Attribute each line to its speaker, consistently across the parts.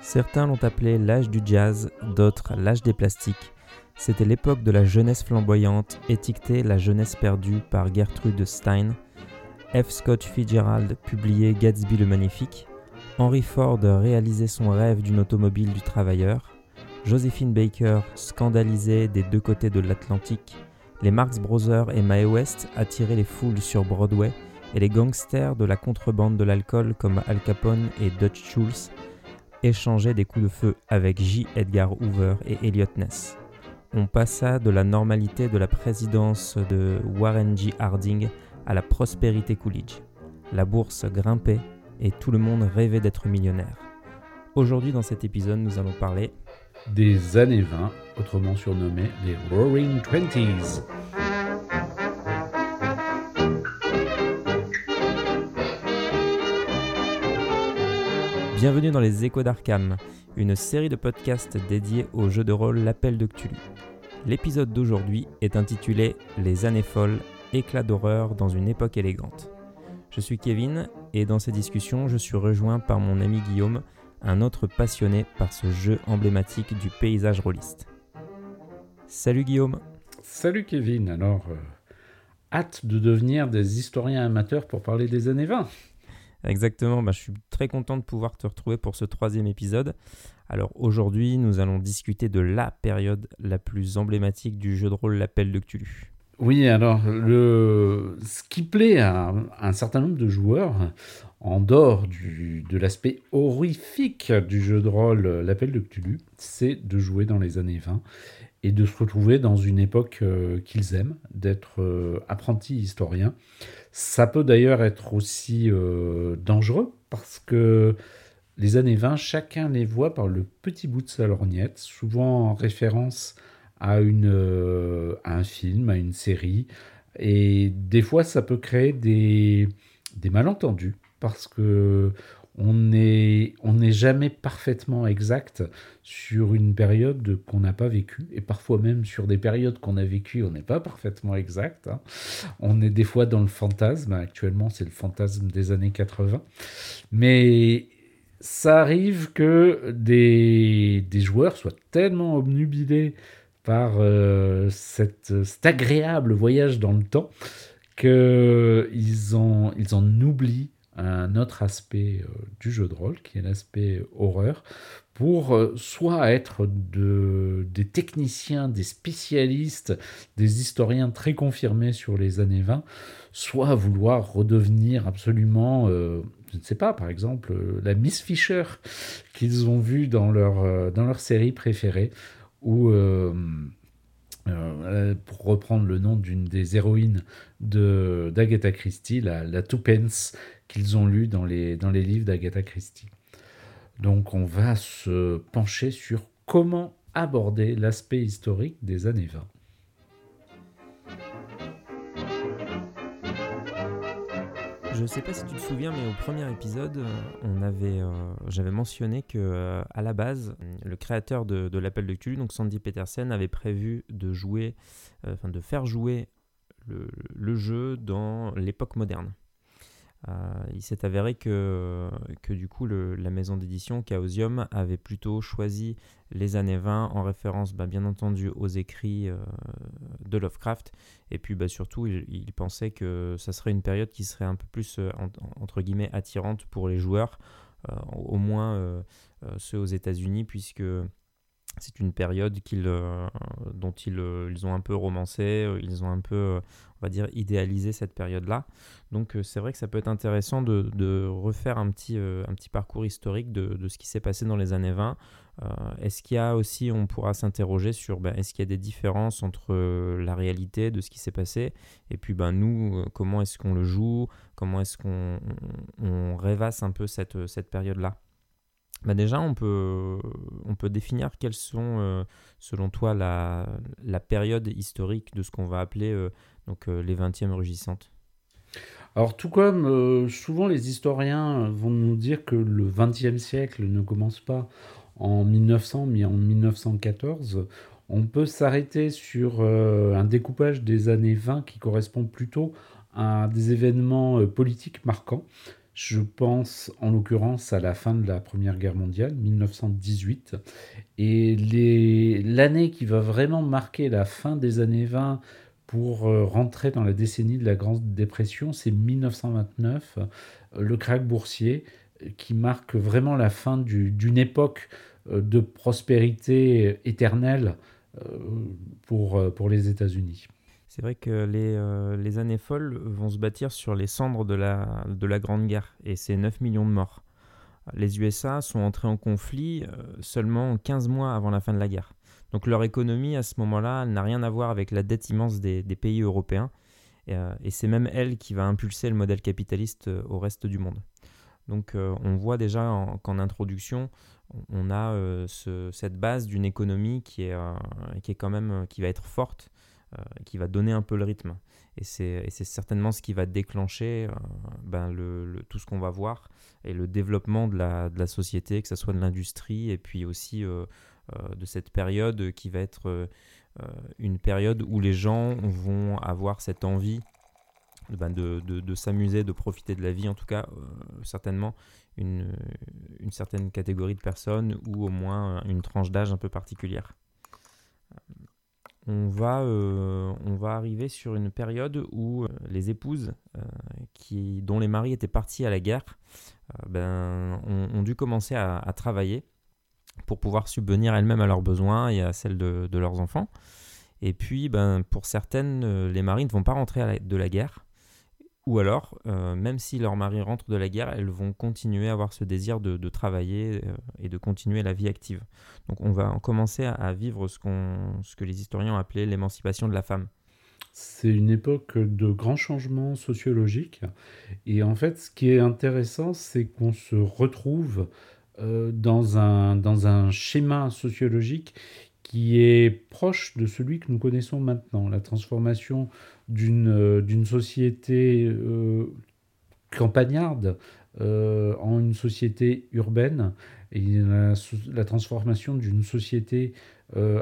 Speaker 1: Certains l'ont appelé l'âge du jazz, d'autres l'âge des plastiques. C'était l'époque de la jeunesse flamboyante, étiquetée la jeunesse perdue par Gertrude Stein. F. Scott Fitzgerald publiait Gatsby le Magnifique. Henry Ford réalisait son rêve d'une automobile du travailleur. Josephine Baker scandalisait des deux côtés de l'Atlantique. Les Marx Brothers et Mae West attiraient les foules sur Broadway et les gangsters de la contrebande de l'alcool comme Al Capone et Dutch Schultz échangeaient des coups de feu avec J. Edgar Hoover et Elliot Ness. On passa de la normalité de la présidence de Warren G. Harding à la prospérité Coolidge. La bourse grimpait et tout le monde rêvait d'être millionnaire. Aujourd'hui dans cet épisode nous allons parler
Speaker 2: des années 20, autrement surnommées les Roaring Twenties.
Speaker 1: Bienvenue dans les Échos d'Arkham, une série de podcasts dédiés au jeu de rôle L'Appel de Cthulhu. L'épisode d'aujourd'hui est intitulé Les années folles, éclat d'horreur dans une époque élégante. Je suis Kevin et dans ces discussions, je suis rejoint par mon ami Guillaume, un autre passionné par ce jeu emblématique du paysage rôliste. Salut Guillaume.
Speaker 2: Salut Kevin. Alors, euh, hâte de devenir des historiens amateurs pour parler des années 20.
Speaker 1: Exactement, bah, je suis très content de pouvoir te retrouver pour ce troisième épisode. Alors aujourd'hui, nous allons discuter de la période la plus emblématique du jeu de rôle L'Appel de Cthulhu.
Speaker 2: Oui, alors le... ce qui plaît à un certain nombre de joueurs, en dehors de l'aspect horrifique du jeu de rôle L'Appel de Cthulhu, c'est de jouer dans les années 20 et de se retrouver dans une époque euh, qu'ils aiment, d'être euh, apprentis historiens. Ça peut d'ailleurs être aussi euh, dangereux parce que les années 20, chacun les voit par le petit bout de sa lorgnette, souvent en référence à, une, à un film, à une série. Et des fois, ça peut créer des, des malentendus parce que on n'est on jamais parfaitement exact sur une période qu'on n'a pas vécue, et parfois même sur des périodes qu'on a vécues, on n'est pas parfaitement exact. Hein. On est des fois dans le fantasme, actuellement c'est le fantasme des années 80, mais ça arrive que des, des joueurs soient tellement obnubilés par euh, cette, cet agréable voyage dans le temps qu'ils en, ils en oublient un autre aspect euh, du jeu de rôle, qui est l'aspect horreur, pour euh, soit être de, des techniciens, des spécialistes, des historiens très confirmés sur les années 20, soit vouloir redevenir absolument, euh, je ne sais pas, par exemple, la Miss Fisher qu'ils ont vue dans leur, dans leur série préférée, ou... pour reprendre le nom d'une des héroïnes de d'Agatha Christie, la, la Twopence, qu'ils ont lu dans les, livres d'Agatha Christie. Donc on va se pencher sur comment aborder l'aspect historique des années 20.
Speaker 1: Je ne sais pas si tu te souviens, mais au premier épisode, avait, euh, j'avais mentionné que euh, à la base, le créateur de, l'appel de Cthulhu, donc Sandy Petersen, avait prévu de jouer, euh, de faire jouer le jeu dans l'époque moderne. Euh, il s'est avéré que, que du coup la maison d'édition Chaosium avait plutôt choisi les années 20 en référence bah, bien entendu aux écrits euh, de Lovecraft. Et puis bah, surtout il, pensait que ça serait une période qui serait un peu plus euh, entre guillemets attirante pour les joueurs au moins ceux aux États-Unis puisque c'est une période dont ils, ils, ont un peu romancé, ils ont un peu on va dire, idéaliser cette période-là. Donc euh, c'est vrai que ça peut être intéressant de, refaire un petit, euh, un petit parcours historique de, ce qui s'est passé dans les années 20. Euh, est-ce qu'il y a aussi, on pourra s'interroger sur, ben, est-ce qu'il y a des différences entre la réalité de ce qui s'est passé et puis ben, nous, comment est-ce qu'on le joue, comment est-ce qu'on on, rêvasse un peu cette, cette période-là? Bah déjà, on peut, on peut définir quelles sont, selon toi, la, la, période historique de ce qu'on va appeler donc euh, les 20e rugissantes
Speaker 2: alors tout comme euh, souvent les historiens vont nous dire que le 20e siècle ne commence pas en 1900 mais en 1914, on peut s'arrêter sur euh, un découpage des années 20 qui correspond plutôt à des événements politiques marquants. Je pense en l'occurrence à la fin de la Première Guerre mondiale, 1918. Et l'année qui va vraiment marquer la fin des années 20 pour euh, rentrer dans la décennie de la Grande Dépression, c'est 1929, euh, le krach boursier, euh, qui marque vraiment la fin d'une époque de prospérité éternelle pour les États-Unis.
Speaker 1: C'est vrai que les, les, années folles vont se bâtir sur les cendres de la, de la Grande Guerre, et c'est 9 millions de morts. Les USA sont entrés en conflit seulement 15 mois avant la fin de la guerre. Donc leur économie à ce moment-là n'a rien à voir avec la dette immense des, pays européens. Euh, et, c'est même elle qui va impulser le modèle capitaliste euh, au reste du monde. Donc euh, on voit déjà qu'en introduction, on a cette base d'une économie qui est, qui est quand même qui va être forte, qui va donner un peu le rythme. Et c'est certainement ce qui va déclencher ben le, tout ce qu'on va voir et le développement de la, société, que ce soit de l'industrie et puis aussi euh, de cette période qui va être euh, euh, une période où les gens vont avoir cette envie ben, de, s'amuser, de profiter de la vie, en tout cas, certainement une, certaine catégorie de personnes ou au moins une tranche d'âge un peu particulière. On va, on va arriver sur une période où les épouses qui, dont les maris étaient partis à la guerre ben, ont, dû commencer à travailler pour pouvoir subvenir elles-mêmes à leurs besoins et à celles de, leurs enfants. Et puis, ben, pour certaines, euh, les maris ne vont pas rentrer de la guerre. Ou alors, euh, même si leur mari rentre de la guerre, elles vont continuer à avoir ce désir de, travailler euh, et de continuer la vie active. Donc on va commencer à, vivre ce, ce que les historiens ont appelé l'émancipation de la femme.
Speaker 2: C'est une époque de grands changements sociologiques. Et en fait, ce qui est intéressant, c'est qu'on se retrouve euh, dans, un, dans un schéma sociologique qui est proche de celui que nous connaissons maintenant, la transformation d'une euh, société euh, campagnarde en une société urbaine et la, transformation d'une société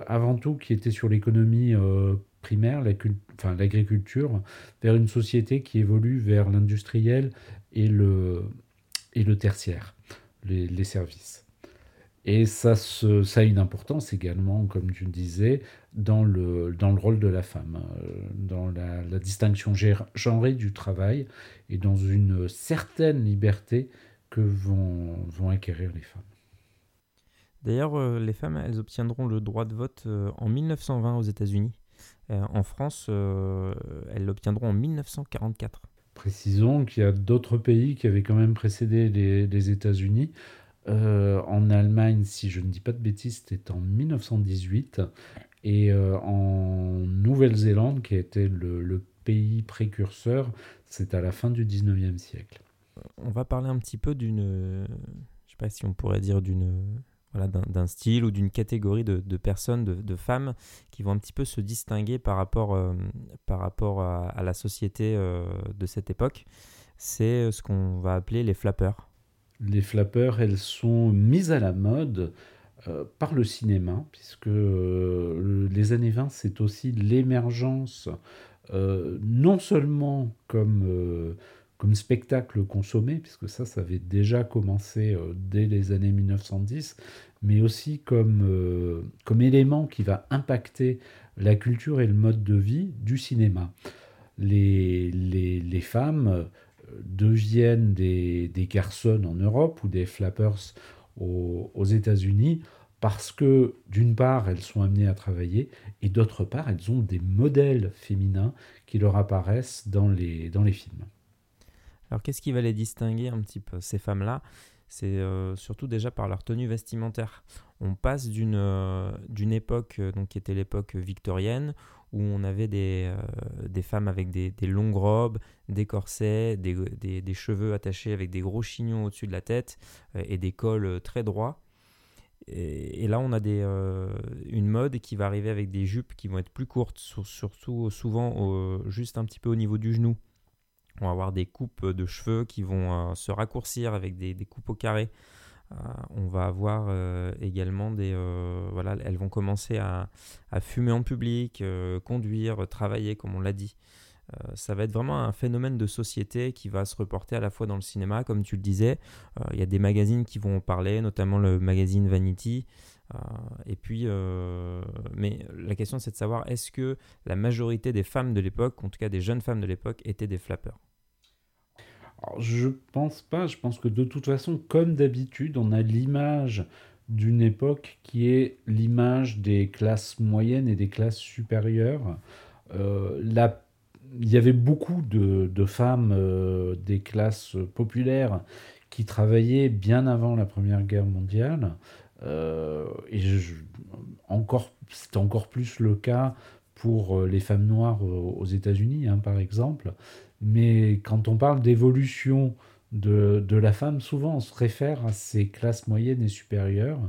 Speaker 2: avant tout qui était sur l'économie primaire, l'agriculture, enfin, vers une société qui évolue vers l'industriel et le, et le tertiaire les, services. Et ça, ça a une importance également, comme tu disais, dans le, dans le rôle de la femme, euh, dans la, distinction genrée du travail et dans une certaine liberté que vont, vont acquérir les femmes.
Speaker 1: D'ailleurs, euh, les femmes, elles obtiendront le droit de vote euh, en 1920 aux États-Unis. en France, elles l'obtiendront en 1944.
Speaker 2: Précisons qu'il y a d'autres pays qui avaient quand même précédé les, États-Unis. Euh, en Allemagne, si je ne dis pas de bêtises, c'était en 1918. Et euh, en Nouvelle-Zélande, qui était le, le pays précurseur, c'est à la fin du 19e siècle.
Speaker 1: On va parler un petit peu d'une, je ne sais pas si on pourrait dire d'une voilà, d'un style ou d'une catégorie de, personnes, de, femmes qui vont un petit peu se distinguer par rapport, euh, par rapport à, la société euh, de cette époque. C'est ce qu'on va appeler les flappeurs.
Speaker 2: Les flappeurs, elles sont mises à la mode euh, par le cinéma, puisque les années 20, c'est aussi l'émergence, non seulement comme spectacle consommé, puisque ça, ça avait déjà commencé euh, dès les années 1910, mais aussi comme, euh, comme élément qui va impacter la culture et le mode de vie du cinéma. Les, femmes euh, deviennent des, des garçons en Europe ou des flappers aux, États-Unis parce que d'une part elles sont amenées à travailler et d'autre part elles ont des modèles féminins qui leur apparaissent dans les, dans les films.
Speaker 1: Alors qu'est-ce qui va les distinguer un petit peu, ces femmes-là? C'est euh, surtout déjà par leur tenue vestimentaire. On passe d'une euh, époque euh, donc, qui était l'époque victorienne, où on avait des, des femmes avec des, longues robes, des corsets, des, cheveux attachés avec des gros chignons au-dessus de la tête et des cols très droits. Et, là, on a une mode qui va arriver avec des jupes qui vont être plus courtes, surtout souvent juste un petit peu au niveau du genou. On va avoir des coupes de cheveux qui vont euh, se raccourcir avec des, coupes au carré. Euh, on va avoir euh, également des... voilà, elles vont commencer à, fumer en public, conduire, travailler, comme on l'a dit. ça va être vraiment un phénomène de société qui va se reporter à la fois dans le cinéma, comme tu le disais. Il y a des magazines qui vont en parler, notamment le magazine Vanity. et puis, mais la question c'est de savoir est-ce que la majorité des femmes de l'époque, en tout cas des jeunes femmes de l'époque, étaient des flappeurs?
Speaker 2: Alors, je pense pas. Je pense que de toute façon, comme d'habitude, on a l'image d'une époque qui est l'image des classes moyennes et des classes supérieures. Euh, il y avait beaucoup de, femmes euh, des classes populaires qui travaillaient bien avant la Première Guerre mondiale. Euh, et c'est encore plus le cas pour les femmes noires aux États-Unis, hein, par exemple. Mais quand on parle d'évolution de, de, la femme, souvent on se réfère à ces classes moyennes et supérieures.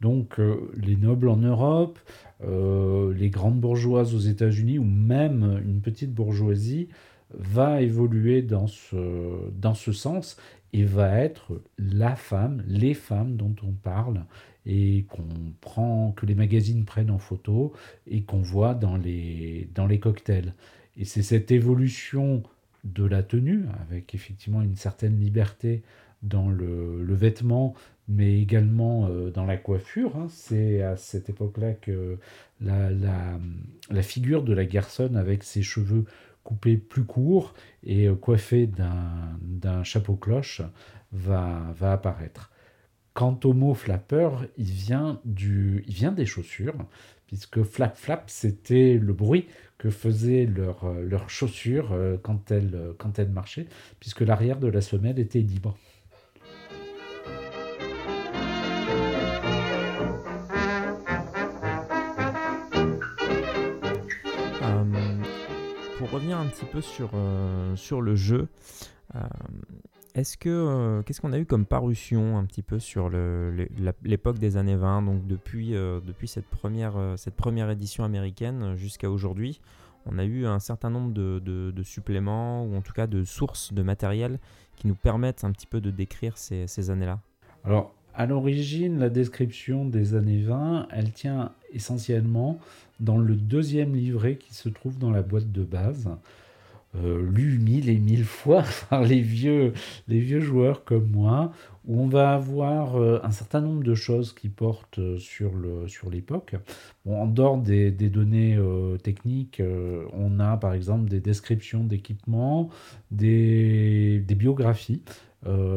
Speaker 2: Donc euh, les nobles en Europe, euh, les grandes bourgeoises aux États-Unis ou même une petite bourgeoisie va évoluer dans ce, dans ce sens et va être la femme, les femmes dont on parle et qu'on prend, que les magazines prennent en photo et qu'on voit dans les, dans les cocktails. Et c'est cette évolution de la tenue, avec effectivement une certaine liberté dans le, vêtement, mais également euh, dans la coiffure. Hein. C'est à cette époque-là que la, la, figure de la garçonne avec ses cheveux coupés plus courts et euh, coiffés d'un chapeau cloche va, va apparaître. Quant au mot flapper, il vient, du, il vient des chaussures, puisque flap flap, c'était le bruit que faisaient leurs leur chaussures euh, quand elles, quand elles marchaient, puisque l'arrière de la semelle était libre.
Speaker 1: Euh, pour revenir un petit peu sur, euh, sur le jeu, est-ce euh, qu'est-ce qu'on a eu comme parution un petit peu sur l'époque des années 20, donc depuis, euh, depuis cette, première, euh, cette première édition américaine jusqu'à aujourd'hui On a eu un certain nombre de, suppléments ou en tout cas de sources de matériel qui nous permettent un petit peu de décrire ces années-là?
Speaker 2: Alors, à l'origine, la description des années 20, elle tient essentiellement dans le deuxième livret qui se trouve dans la boîte de base. Euh, lu mille et mille fois par les vieux, les vieux joueurs comme moi, où on va avoir euh, un certain nombre de choses qui portent euh, sur, le, sur l'époque. Bon, en dehors des, des données techniques, on a par exemple des descriptions d'équipements, des, des biographies.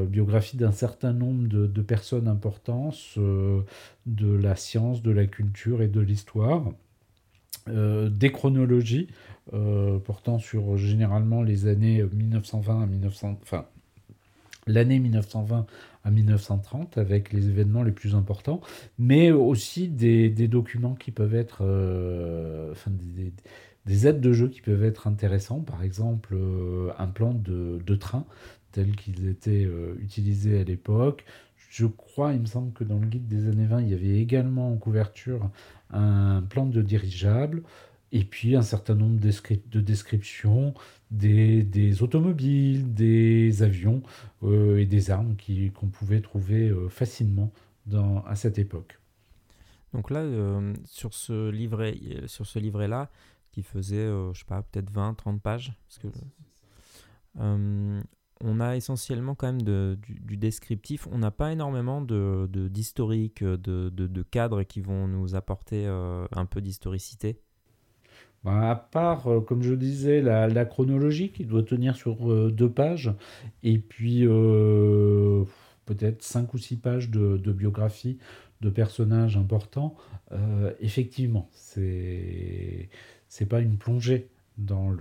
Speaker 2: biographies d'un certain nombre de, de personnes importantes de la science, de la culture et de l'histoire. Des chronologies euh, portant sur généralement les années 1920 à 1900, enfin l'année 1920 à 1930 avec les événements les plus importants, mais aussi des, documents qui peuvent être, euh, enfin des, des, aides de jeu qui peuvent être intéressants, par exemple euh, un plan de, de train tel qu'ils étaient utilisés à l'époque. Je crois, il me semble que dans le guide des années 20, il y avait également en couverture un plan de dirigeable et puis un certain nombre de descriptions des, automobiles, des avions euh, et des armes qu'on pouvait trouver euh, facilement dans, à cette époque.
Speaker 1: Donc là, euh, sur ce livret, sur ce livret-là, qui faisait, je sais pas, peut-être 20, 30 pages, parce que, on a essentiellement quand même de, du, descriptif. On n'a pas énormément de, d'historique, de, de, cadres qui vont nous apporter un peu d'historicité.
Speaker 2: Bah, à part, euh, comme je disais, la, chronologie qui doit tenir sur euh, deux pages, et puis euh, peut-être cinq ou six pages de, biographie de personnages importants, effectivement, c'est c'est pas une plongée dans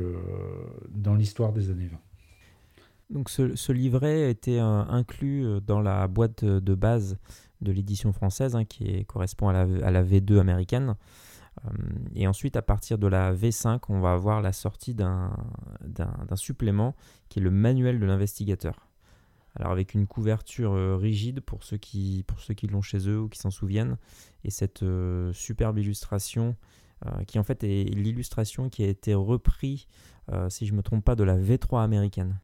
Speaker 2: l'histoire des années 20.
Speaker 1: Donc ce, livret a été inclus dans la boîte de base de l'édition française, hein, qui correspond à la, à la V2 américaine. Euh, et ensuite, à partir de la V5, on va avoir la sortie d'un supplément qui est le manuel de l'investigateur. Alors avec une couverture euh, rigide pour ceux qui, l'ont chez eux ou qui s'en souviennent, et cette euh, superbe illustration qui en fait est l'illustration qui a été reprise, si je ne me trompe pas, de la V3 américaine.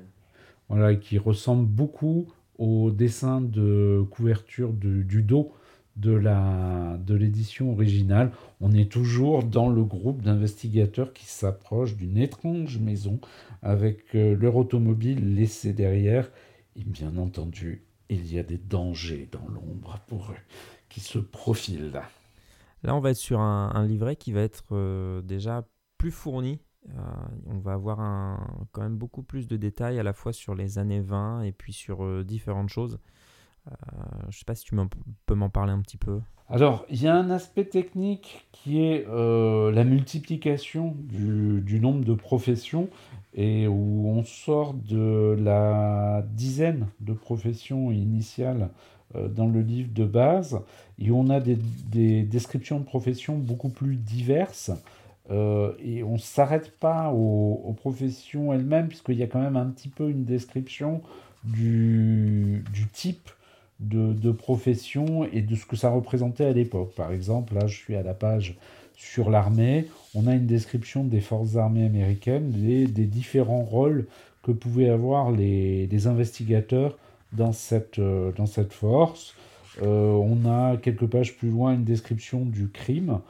Speaker 2: Voilà, qui ressemble beaucoup au dessin de couverture du dos de la de l'édition originale. On est toujours dans le groupe d'investigateurs qui s'approche d'une étrange maison avec euh, leur automobile laissée derrière. Et bien entendu, il y a des dangers dans l'ombre pour eux qui se profilent.
Speaker 1: Là, on va être sur un, livret qui va être euh, déjà plus fourni. Euh, on va avoir quand même beaucoup plus de détails à la fois sur les années 20 et puis sur différentes choses. je ne sais pas si tu peux m'en parler un petit peu.
Speaker 2: Alors, il y a un aspect technique qui est la multiplication du, nombre de professions et où on sort de la dizaine de professions initiales euh, dans le livre de base, et on a des descriptions de professions beaucoup plus diverses, euh, et on ne s'arrête pas aux, professions elles-mêmes, puisqu'il y a quand même un petit peu une description du, type de, profession et de ce que ça représentait à l'époque. Par exemple, là je suis à la page sur l'armée, on a une description des forces armées américaines, des, des différents rôles que pouvaient avoir les, investigateurs dans cette, euh, force. Euh, on a quelques pages plus loin une description du crime.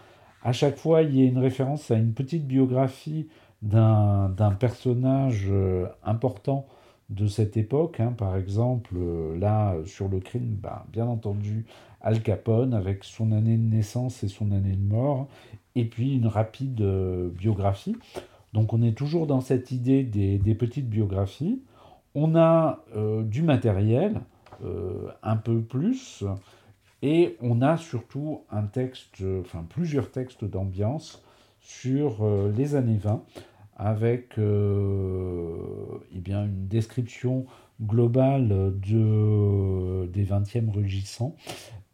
Speaker 2: À chaque fois, il y a une référence à une petite biographie d'un personnage euh, important de cette époque. Hein. Par exemple, là, sur le crime, bah, bien entendu, Al Capone, avec son année de naissance et son année de mort, et puis une rapide euh, biographie. Donc on est toujours dans cette idée des, petites biographies. On a euh, du matériel, euh, un peu plus, et on a surtout un texte, enfin plusieurs textes d'ambiance sur les années 20, avec eh bien, une description globale de, des 20e rugissants,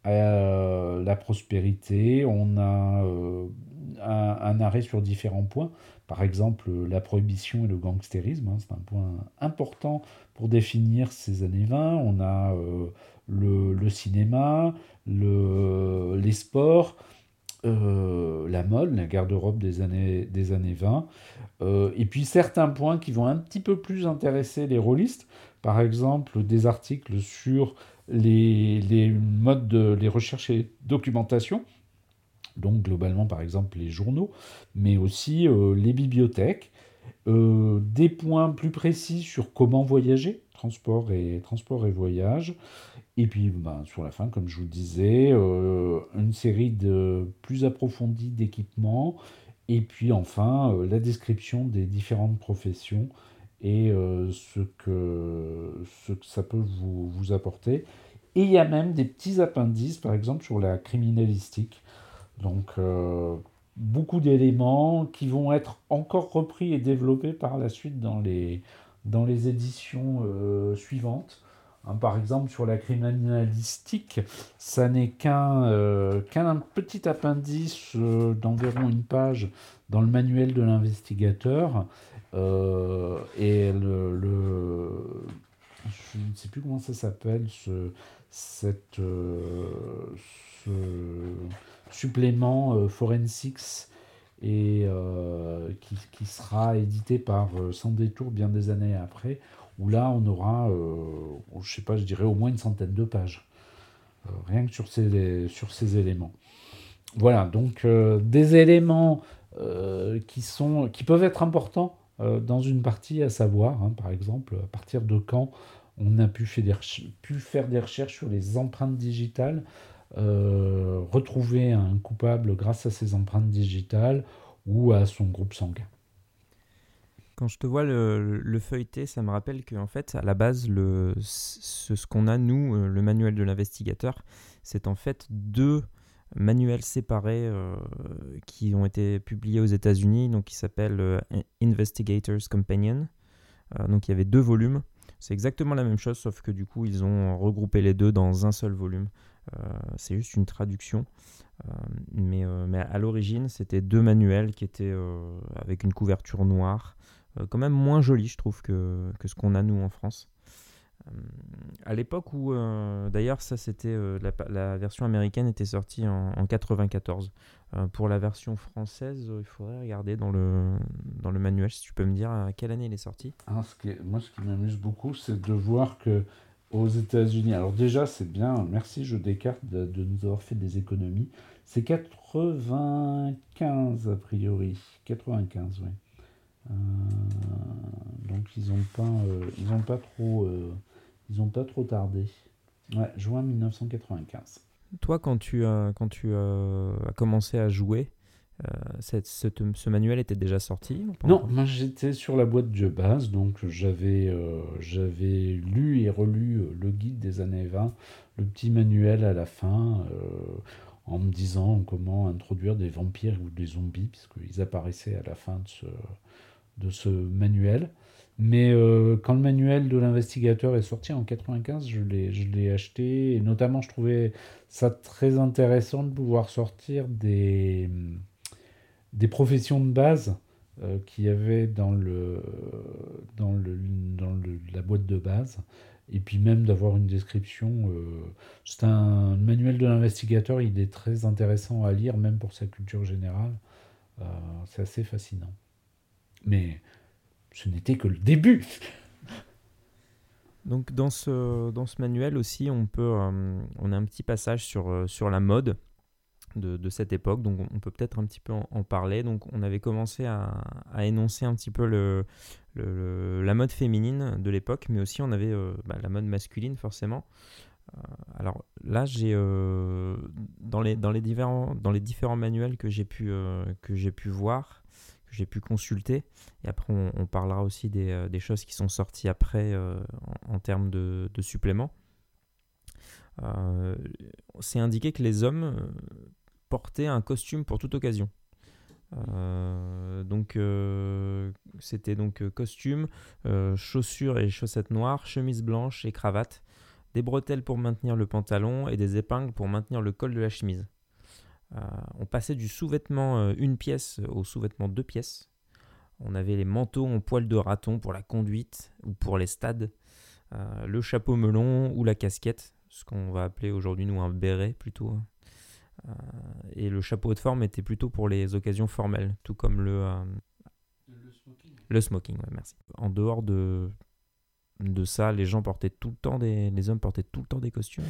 Speaker 2: la prospérité, on a un, arrêt sur différents points. Par exemple, la prohibition et le gangstérisme, hein, c'est un point important pour définir ces années 20. On a euh, le, cinéma, le, les sports, euh, la mode, la garde-robe des années, des années 20, euh, et puis certains points qui vont un petit peu plus intéresser les rôlistes, par exemple des articles sur les, les modes de les recherches et documentation, donc globalement par exemple les journaux, mais aussi euh, les bibliothèques, des points plus précis sur comment voyager, transport et, transport et voyage, et puis ben, sur la fin, comme je vous disais, euh, une série de plus approfondie d'équipements, et puis enfin la description des différentes professions et ce, que, ce que ça peut vous, vous apporter. Et il y a même des petits appendices, par exemple, sur la criminalistique. Donc, euh, beaucoup d'éléments qui vont être encore repris et développés par la suite dans les, dans les éditions euh, suivantes. Hein, par exemple, sur la criminalistique, ça n'est qu'un euh, petit appendice d'environ une page dans le manuel de l'investigateur. et le, le, je ne sais plus comment ça s'appelle, ce, cette, ce, supplément euh, Forensics et euh, qui, qui, sera édité par euh, Sans détour bien des années après, où là on aura, je sais pas, je dirais au moins une centaine de pages, rien que sur ces, éléments. Voilà, donc des éléments qui, sont, qui peuvent être importants dans une partie à savoir, hein, par exemple, à partir de quand on a pu, faire des recherches sur les empreintes digitales euh, retrouver un coupable grâce à ses empreintes digitales ou à son groupe sanguin.
Speaker 1: Quand je te vois le, le feuilleté, ça me rappelle qu'en fait, à la base, ce, qu'on a, nous, euh, le manuel de l'investigateur, c'est en fait deux manuels séparés euh, qui ont été publiés aux États-Unis, donc qui s'appellent Investigators Companion. donc il y avait deux volumes. C'est exactement la même chose, sauf que du coup, ils ont regroupé les deux dans un seul volume. Euh, c'est juste une traduction. Euh, euh, mais à l'origine, c'était deux manuels qui étaient avec une couverture noire, quand même moins jolie, je trouve, que, que ce qu'on a nous en France. à l'époque où, d'ailleurs, ça c'était la, version américaine était sortie en, en 94. pour la version française, il faudrait regarder dans le, dans le manuel si tu peux me dire à quelle année il est sorti.
Speaker 2: Moi, ce qui m'amuse beaucoup, c'est de voir que aux États-Unis. Alors déjà, c'est bien, merci Jeu des cartes de, de nous avoir fait des économies. C'est 95 a priori. 95, oui. Euh, donc ils n'ont pas, euh, ils ont pas trop, euh, ils ont pas trop tardé. Ouais, juin 1995.
Speaker 1: Toi, quand tu, as quand tu as commencé à jouer, cette, ce manuel était déjà sorti
Speaker 2: Non, moi j'étais sur la boîte de base, donc j'avais j'avais lu et relu le guide des années 20, le petit manuel à la fin, en me disant comment introduire des vampires ou des zombies, puisqu'ils apparaissaient à la fin de ce, de ce manuel. Mais euh, quand le manuel de l'investigateur est sorti en 95, je l'ai, acheté. Et notamment, je trouvais ça très intéressant de pouvoir sortir des, des professions de base euh, qu'il y avait dans, le, dans, le, dans le, la boîte de base. Et puis même d'avoir une description. Euh, c'est un manuel de l'investigateur, il est très intéressant à lire, même pour sa culture générale. c'est assez fascinant. Mais ce n'était que le début.
Speaker 1: Donc dans ce, dans ce manuel aussi, on, peut, euh, on a un petit passage sur, euh, sur la mode de, de, cette époque, donc on peut peut-être un petit peu en, parler. Donc on avait commencé à, à énoncer un petit peu le, le, la mode féminine de l'époque, mais aussi on avait euh, bah, la mode masculine forcément. alors là, j'ai dans, les, dans, les différents, dans les différents manuels que j'ai pu, que j'ai pu voir, j'ai pu consulter. Et après, on, parlera aussi des, euh, des, choses qui sont sorties après euh, en, termes de, suppléments. Euh, c'est indiqué que les hommes portaient un costume pour toute occasion. donc c'était donc costume, chaussures et chaussettes noires, chemise blanche et cravate, des bretelles pour maintenir le pantalon et des épingles pour maintenir le col de la chemise. Euh, on passait du sous-vêtement euh, une pièce au sous-vêtement deux pièces. On avait les manteaux en poil de raton pour la conduite ou pour les stades, euh, le chapeau melon ou la casquette, ce qu'on va appeler aujourd'hui nous un béret plutôt. et le chapeau de forme était plutôt pour les occasions formelles, tout comme le, le smoking. Le smoking, merci. En dehors de, de ça, les gens portaient tout le temps des, les hommes portaient tout le temps des costumes.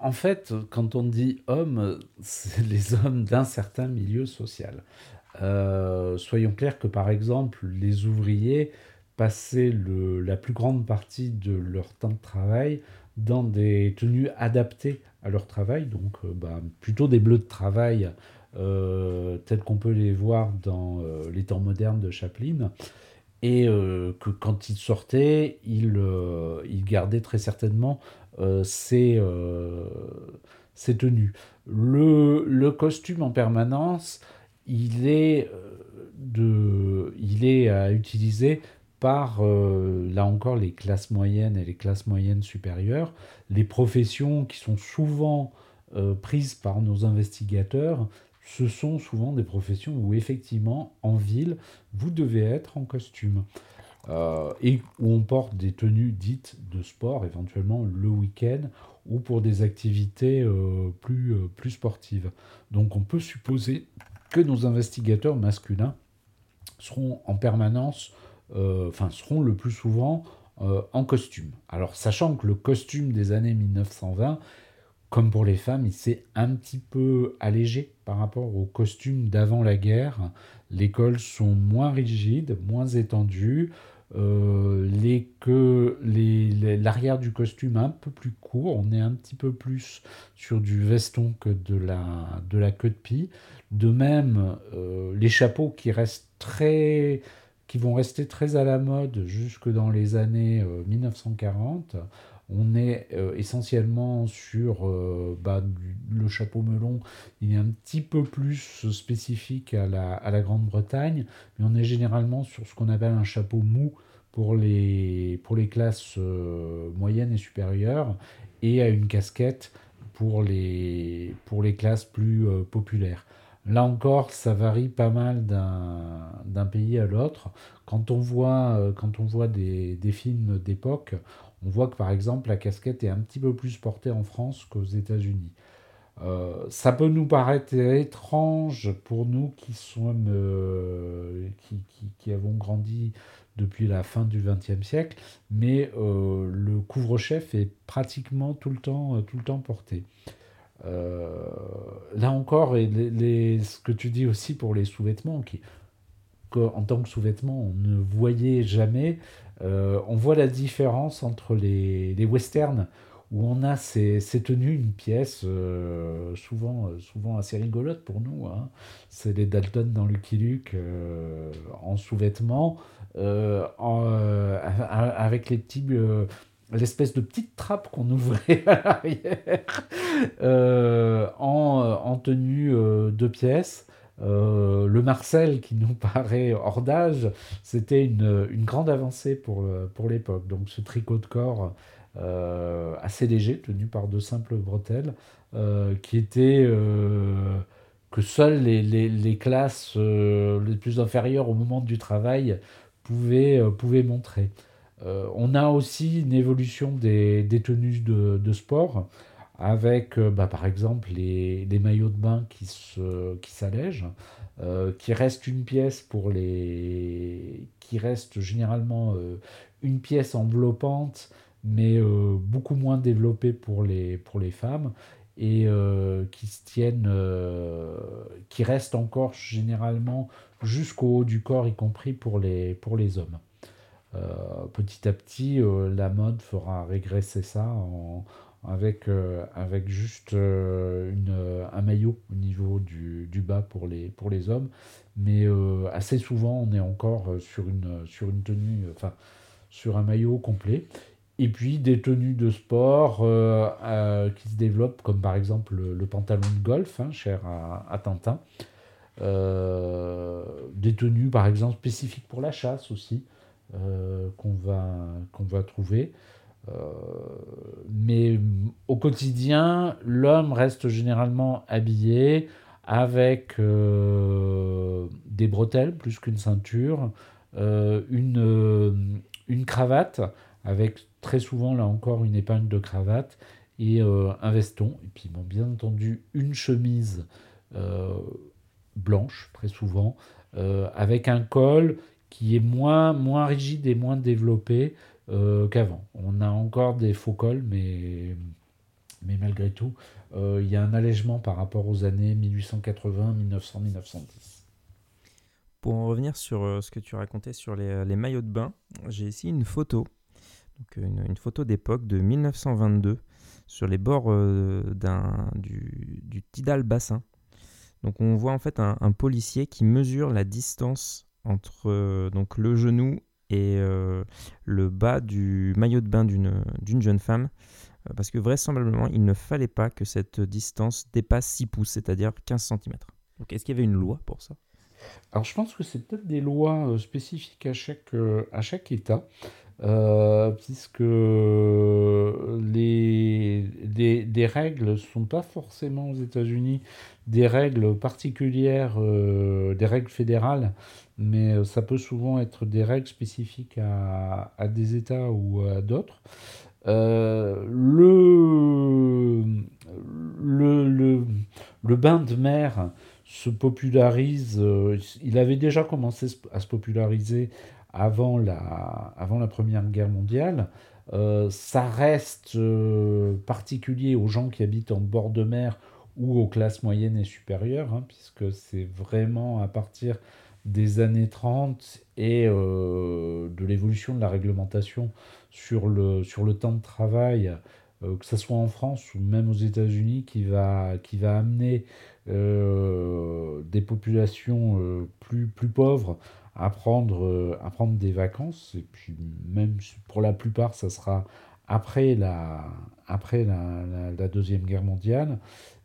Speaker 2: En fait, quand on dit homme, c'est les hommes d'un certain milieu social. Euh, soyons clairs que par exemple, les ouvriers passaient la plus grande partie de leur temps de travail dans des tenues adaptées à leur travail, donc euh, bah, plutôt des bleus de travail euh, tels qu'on peut les voir dans les temps modernes de Chaplin et euh, que quand il sortait, il, euh, il gardait très certainement euh, ses, tenues. Le, le, costume en permanence, il est, de, il est à utiliser par, là encore, les classes moyennes et les classes moyennes supérieures, les professions qui sont souvent prises par nos investigateurs, ce sont souvent des professions où effectivement, en ville, vous devez être en costume. Euh, et où on porte des tenues dites de sport, éventuellement le week-end, ou pour des activités euh, plus, euh, plus sportives. Donc on peut supposer que nos investigateurs masculins seront en permanence, enfin seront le plus souvent en costume. Alors sachant que le costume des années 1920 comme pour les femmes, il s'est un petit peu allégé par rapport aux costumes d'avant la guerre. Les cols sont moins rigides, moins étendus. Euh, les l'arrière du costume un peu plus court, on est un petit peu plus sur du veston que de la, de la queue de pie. De même, euh, les chapeaux qui restent très qui vont rester très à la mode jusque dans les années 1940 euh, on est euh, essentiellement sur euh, bah, le chapeau melon, il est un petit peu plus spécifique à la, Grande-Bretagne, mais on est généralement sur ce qu'on appelle un chapeau mou pour les, classes moyennes et supérieures, et à une casquette pour les classes plus populaires. Là encore, ça varie pas mal d'un pays à l'autre. Quand on voit, quand on voit des, des films d'époque, on voit que par exemple la casquette est un petit peu plus portée en France qu'aux États-Unis. Euh, ça peut nous paraître étrange pour nous qui sommes, euh, qui, avons grandi depuis la fin du XXe siècle, mais le couvre-chef est pratiquement tout le temps, tout le temps porté. Là encore, et ce que tu dis aussi pour les sous-vêtements, qui, en tant que sous-vêtements, on ne voyait jamais, on voit la différence entre les, les westerns où on a ces, tenues, une pièce euh, souvent, euh, souvent assez rigolote pour nous. Hein. C'est les Dalton dans Lucky Luke euh, en sous-vêtements, avec les petits l'espèce de petite trappe qu'on ouvrait à l'arrière en, tenue de pièces. le Marcel, qui nous paraît hors d'âge, c'était une, grande avancée pour, pour l'époque. Donc ce tricot de corps euh, assez léger, tenu par de simples bretelles, euh, qui étaient euh, que seules les, classes les plus inférieures au moment du travail pouvaient montrer. On a aussi une évolution des, tenues de, sport avec bah, par exemple les, maillots de bain qui, s'allègent, qui restent une pièce pour les. qui reste généralement une pièce enveloppante mais euh, beaucoup moins développé pour les, femmes et euh, qui se tiennent, euh, qui restent encore généralement jusqu'au haut du corps, y compris pour les hommes. Petit à petit, la mode fera régresser ça avec, avec juste un maillot au niveau du, du, bas pour les, pour les hommes. Mais assez souvent, on est encore sur une, sur une tenue, enfin, sur un maillot complet. Et puis des tenues de sport euh, euh, qui se développent, comme par exemple le, pantalon de golf, hein, cher à, Tintin. Euh, des tenues par exemple spécifiques pour la chasse aussi, qu'on va, qu'on va trouver. mais au quotidien, l'homme reste généralement habillé avec des bretelles plus qu'une ceinture, une, une cravate avec très souvent, là encore, une épingle de cravate et euh, un veston. Et puis, bien entendu, une chemise euh, blanche, très souvent, euh, avec un col qui est moins, moins rigide et moins développé qu'avant. On a encore des faux cols, mais, mais malgré tout, il y a un allègement par rapport aux années 1880, 1900, 1910.
Speaker 1: Pour en revenir sur ce que tu racontais sur les, les maillots de bain, j'ai ici une photo donc une, photo d'époque de 1922 sur les bords euh, du, du, Tidal Bassin. Donc on voit en fait un, policier qui mesure la distance entre euh, donc le genou et euh, le bas du maillot de bain d'une jeune femme, parce que vraisemblablement il ne fallait pas que cette distance dépasse 6 pouces, c'est-à-dire 15 cm. Donc est-ce qu'il y avait une loi pour ça?
Speaker 2: Alors je pense que c'est peut-être des lois spécifiques à chaque, à chaque État. Euh, puisque les, des, règles ne sont pas forcément aux États-Unis des règles particulières, euh, des règles fédérales, mais euh, ça peut souvent être des règles spécifiques à, à des États ou à d'autres. le, le, le, le, bain de mer se popularise, il avait déjà commencé à se populariser avant la, avant la Première Guerre mondiale. Euh, ça reste euh, particulier aux gens qui habitent en bord de mer ou aux classes moyennes et supérieures, hein, puisque c'est vraiment à partir des années 30 et euh, de l'évolution de la réglementation sur le, sur le temps de travail, que ce soit en France ou même aux États-Unis, qui va, qui va amener des populations plus, plus pauvres à prendre, euh, à prendre des vacances. Et puis même pour la plupart, ça sera après la, après la, la, Deuxième Guerre mondiale.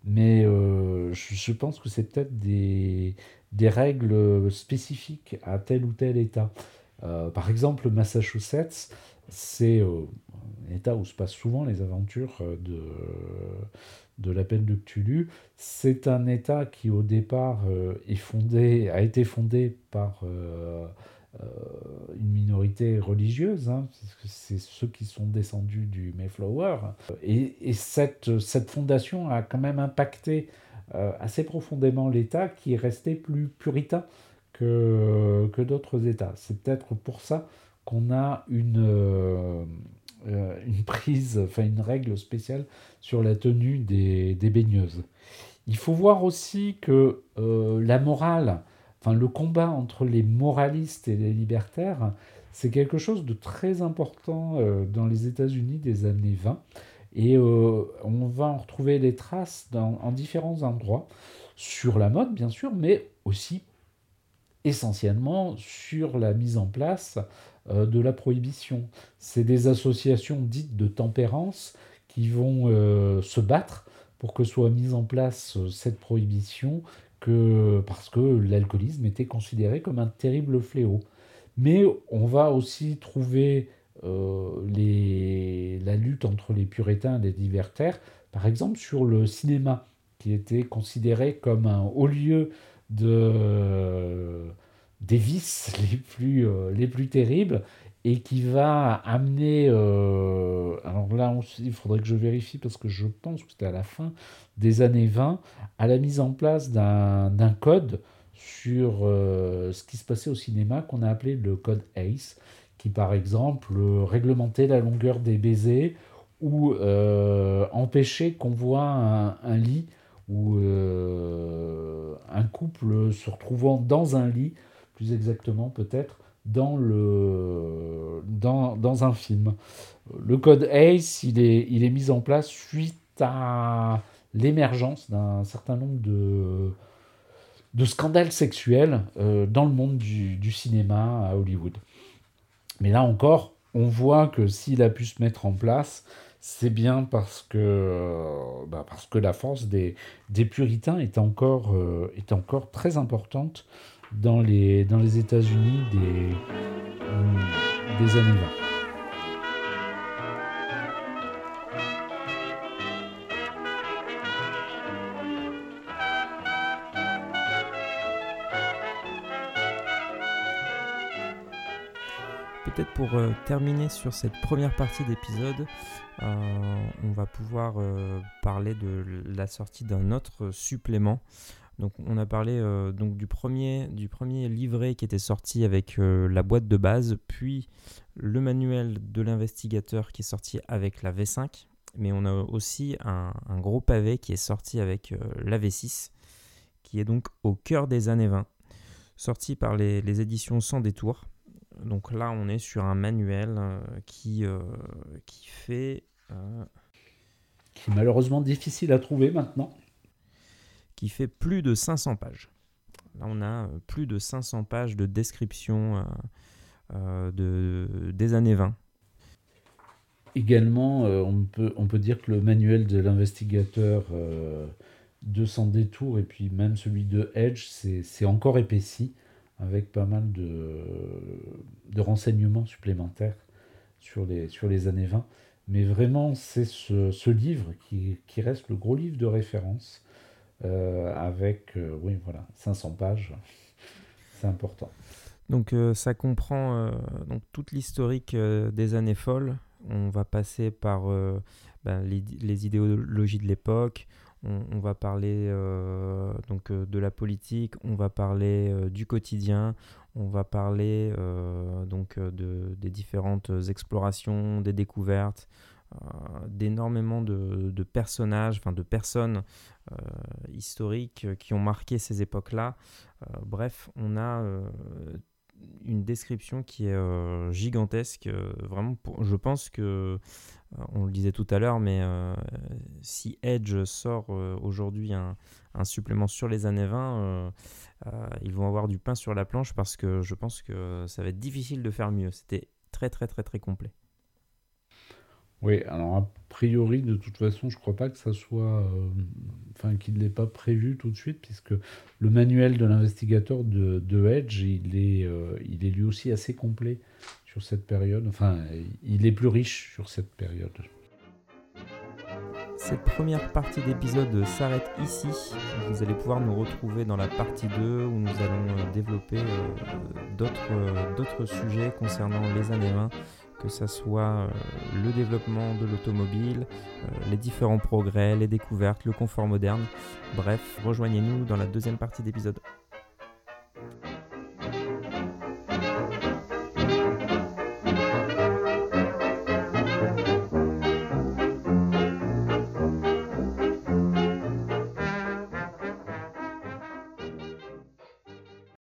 Speaker 2: Mais euh, je, pense que c'est peut-être des, des règles spécifiques à tel ou tel État. Euh, par exemple, Massachusetts, c'est un État où se passent souvent les aventures de, de l'appel de Cthulhu. C'est un État qui au départ euh, est fondé, a été fondé par euh, euh, minorité religieuse, hein, c'est ceux qui sont descendus du Mayflower. Et, cette, cette, fondation a quand même impacté assez profondément l'État qui est resté plus puritain que, que d'autres États. C'est peut-être pour ça qu'on a une, une prise, enfin une règle spéciale sur la tenue des, des baigneuses. Il faut voir aussi que la morale, enfin le combat entre les moralistes et les libertaires, c'est quelque chose de très important euh, dans les États-Unis des années 20. Et euh, on va en retrouver les traces dans, en différents endroits, sur la mode bien sûr, mais aussi essentiellement sur la mise en place euh, de la prohibition. C'est des associations dites de tempérance qui vont se battre pour que soit mise en place cette prohibition parce que l'alcoolisme était considéré comme un terrible fléau. Mais on va aussi trouver euh, la lutte entre les puritains et les libertaires, par exemple sur le cinéma, qui était considéré comme un haut lieu de, des vices les plus, euh, les plus terribles et qui va amener, euh, alors là il faudrait que je vérifie parce que je pense que c'était à la fin des années 20, à la mise en place d'un code sur euh, ce qui se passait au cinéma qu'on a appelé le code ACE, qui par exemple réglementait la longueur des baisers ou euh, empêchait qu'on voit un, lit ou euh, un couple se retrouvant dans un lit, plus exactement peut-être, dans, le, un film. Le code ACE, il est, il est mis en place suite à l'émergence d'un certain nombre de de scandales sexuels euh, dans le monde du, cinéma à Hollywood. Mais là encore, on voit que s'il a pu se mettre en place, c'est bien parce que, euh, bah, parce que la force des, puritains est encore, euh, est encore très importante dans les, dans les États-Unis des, des années 20.
Speaker 1: Pour euh, terminer sur cette première partie d'épisode, euh, on va pouvoir euh, parler de la sortie d'un autre supplément. Donc on a parlé donc du premier, du premier livret qui était sorti avec la boîte de base, puis le manuel de l'investigateur qui est sorti avec la V5, mais on a aussi un, gros pavé qui est sorti avec la V6, qui est donc au cœur des années 20, sorti par les, les éditions Sans détour. Donc là, on est sur un manuel euh, qui, euh, qui fait...
Speaker 2: Euh, qui est malheureusement difficile à trouver maintenant.
Speaker 1: Qui fait plus de 500 pages. Là, on a plus de 500 pages de description de, des années 20.
Speaker 2: Également, on, peut, on peut dire que le manuel de l'investigateur de Sans détour et puis même celui de Edge, c'est encore épaissi avec pas mal de, de renseignements supplémentaires sur les, sur les années 20. Mais vraiment, c'est ce, ce, livre qui, qui, reste le gros livre de référence, euh, avec euh, oui, voilà, 500 pages. C'est important.
Speaker 1: Donc euh, ça comprend donc toute l'historique des années folles. On va passer par ben, les, les, idéologies de l'époque, on, va parler euh, donc euh, de la politique, on va parler euh, du quotidien, on va parler donc de, des différentes explorations, des découvertes, d'énormément de, personnages, enfin de personnes historiques qui ont marqué ces époques-là. bref, on a une description qui est gigantesque. vraiment, je pense que on le disait tout à l'heure, mais euh, si Edge sort euh, aujourd'hui un, supplément sur les années 20, ils vont avoir du pain sur la planche parce que je pense que ça va être difficile de faire mieux. C'était très très très très complet.
Speaker 2: Oui, alors a priori, de toute façon, je crois pas que ça soit. qu'il ne l'ait pas prévu tout de suite, puisque le manuel de l'investigateur de, Edge, il est lui aussi assez complet sur cette période. Enfin, il est plus riche sur cette période.
Speaker 1: Cette première partie d'épisode s'arrête ici. Vous allez pouvoir nous retrouver dans la partie 2 où nous allons euh, développer euh, euh, d'autres sujets concernant les années 20, que ce soit le développement de l'automobile, les différents progrès, les découvertes, le confort moderne. Bref, rejoignez-nous dans la deuxième partie d'épisode.